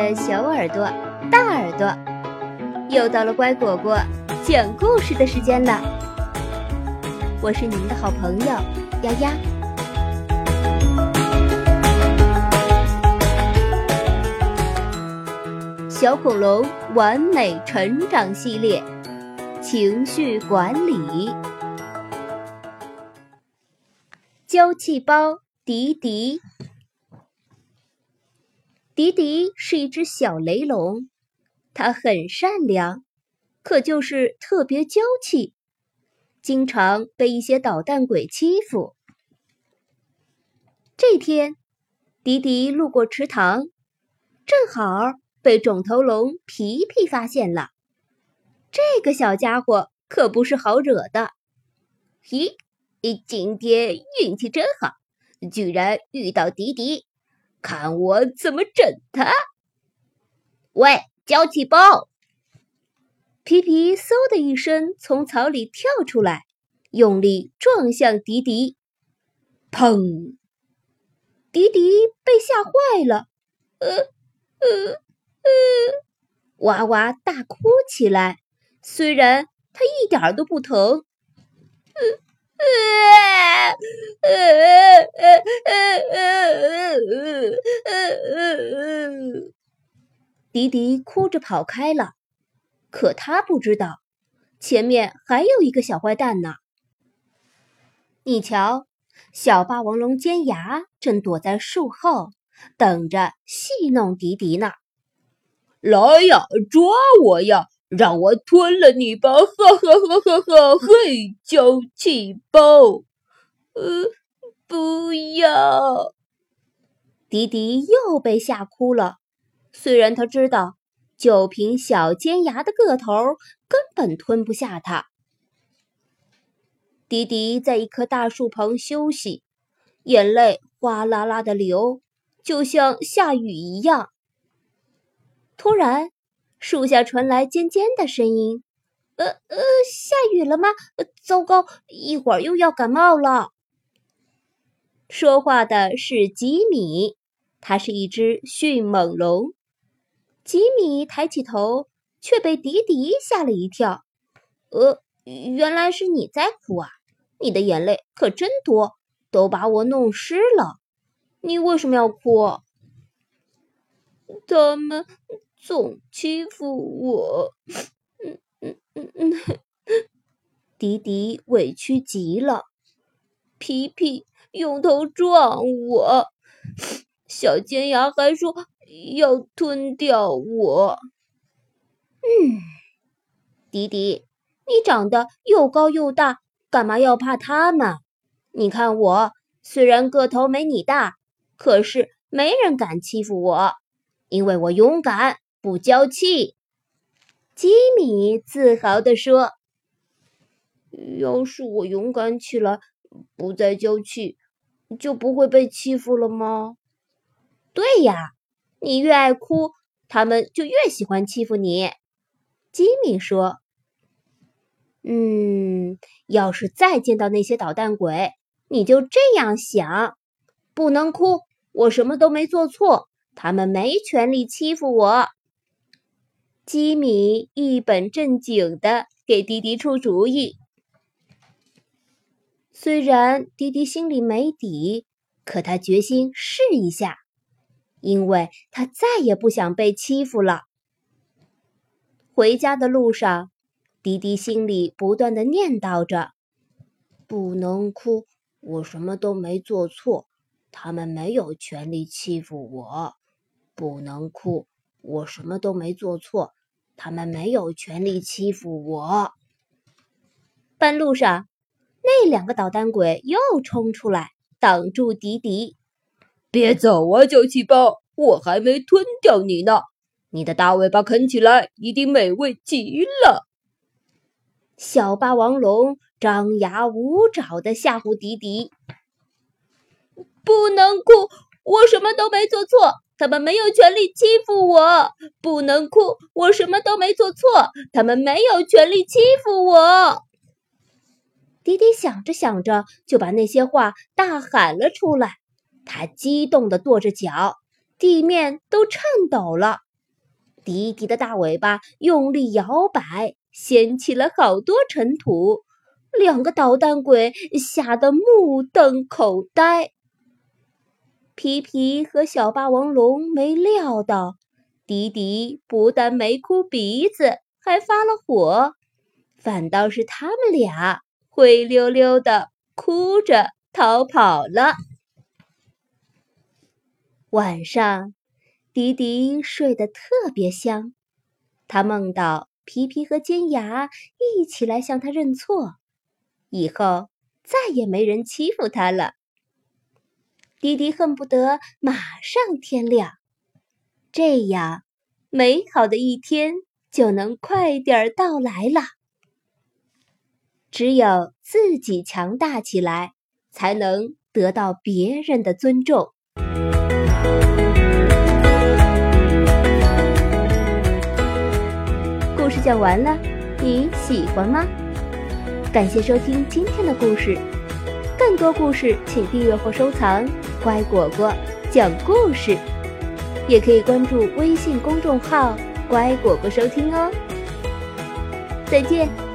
的小耳朵、大耳朵，又到了乖果果讲故事的时间了。我是你们的好朋友丫丫。小恐龙完美成长系列，情绪管理，娇气包迪迪。迪迪是一只小雷龙，它很善良，可就是特别娇气，经常被一些捣蛋鬼欺负。这天，迪迪路过池塘，正好被肿头龙皮皮发现了。这个小家伙可不是好惹的。咦，今天运气真好，居然遇到迪迪。看我怎么整他！喂，娇气包！皮皮嗖的一声从草里跳出来，用力撞向迪迪，砰！迪迪被吓坏了，呃呃呃，哇哇大哭起来。虽然他一点都不疼，呃。呃 迪迪哭着跑开了，可他不知道，前面还有一个小坏蛋呢。你瞧，小霸王龙尖牙正躲在树后，等着戏弄迪迪呢。来呀，抓我呀！让我吞了你吧！哈哈哈哈哈！嘿，娇气包，呃，不要！迪迪又被吓哭了。虽然他知道，就凭小尖牙的个头，根本吞不下他。迪迪在一棵大树旁休息，眼泪哗啦啦的流，就像下雨一样。突然，树下传来尖尖的声音：“呃呃，下雨了吗？糟糕，一会儿又要感冒了。”说话的是吉米，它是一只迅猛龙。吉米抬起头，却被迪迪吓了一跳。“呃，原来是你在哭啊！你的眼泪可真多，都把我弄湿了。你为什么要哭？”他们。总欺负我，迪迪委屈极了。皮皮用头撞我，小尖牙还说要吞掉我。嗯，迪迪，你长得又高又大，干嘛要怕他们？你看我，虽然个头没你大，可是没人敢欺负我，因为我勇敢。不娇气，吉米自豪地说：“要是我勇敢起来，不再娇气，就不会被欺负了吗？”“对呀，你越爱哭，他们就越喜欢欺负你。”吉米说：“嗯，要是再见到那些捣蛋鬼，你就这样想：不能哭，我什么都没做错，他们没权利欺负我。”吉米一本正经的给迪迪出主意。虽然迪迪心里没底，可他决心试一下，因为他再也不想被欺负了。回家的路上，迪迪心里不断的念叨着：“不能哭，我什么都没做错，他们没有权利欺负我。不能哭，我什么都没做错。”他们没有权利欺负我。半路上，那两个捣蛋鬼又冲出来，挡住迪迪。别走啊，娇气包！我还没吞掉你呢。你的大尾巴啃起来一定美味极了。小霸王龙张牙舞爪的吓唬迪迪：“不能哭，我什么都没做错。”他们没有权利欺负我，不能哭，我什么都没做错。他们没有权利欺负我。迪迪想着想着，就把那些话大喊了出来。他激动地跺着脚，地面都颤抖了。迪迪的大尾巴用力摇摆，掀起了好多尘土。两个捣蛋鬼吓得目瞪口呆。皮皮和小霸王龙没料到，迪迪不但没哭鼻子，还发了火，反倒是他们俩灰溜溜的哭着逃跑了。晚上，迪迪睡得特别香，他梦到皮皮和尖牙一起来向他认错，以后再也没人欺负他了。迪迪恨不得马上天亮，这样美好的一天就能快点到来了。只有自己强大起来，才能得到别人的尊重。故事讲完了，你喜欢吗？感谢收听今天的故事，更多故事请订阅或收藏“乖果果讲故事”，也可以关注微信公众号“乖果果”收听哦。再见。